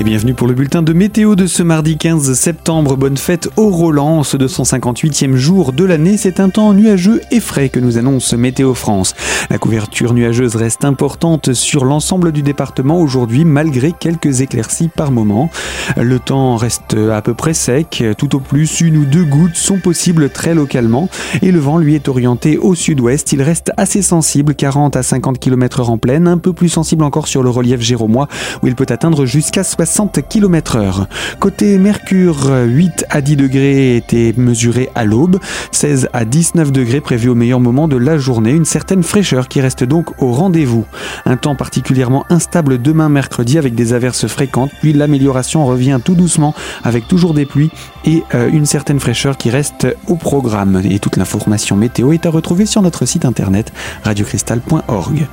Et bienvenue pour le bulletin de météo de ce mardi 15 septembre. Bonne fête au Roland, ce 258e jour de l'année. C'est un temps nuageux et frais que nous annonce Météo France. La couverture nuageuse reste importante sur l'ensemble du département aujourd'hui, malgré quelques éclaircies par moment. Le temps reste à peu près sec. Tout au plus, une ou deux gouttes sont possibles très localement. Et le vent, lui, est orienté au sud-ouest. Il reste assez sensible, 40 à 50 km en pleine, un peu plus sensible encore sur le relief géromois, où il peut atteindre jusqu'à 60 60 km heure. Côté Mercure, 8 à 10 degrés étaient mesurés à l'aube, 16 à 19 degrés prévus au meilleur moment de la journée, une certaine fraîcheur qui reste donc au rendez-vous. Un temps particulièrement instable demain mercredi avec des averses fréquentes, puis l'amélioration revient tout doucement avec toujours des pluies et euh, une certaine fraîcheur qui reste au programme. Et toute l'information météo est à retrouver sur notre site internet radiocristal.org.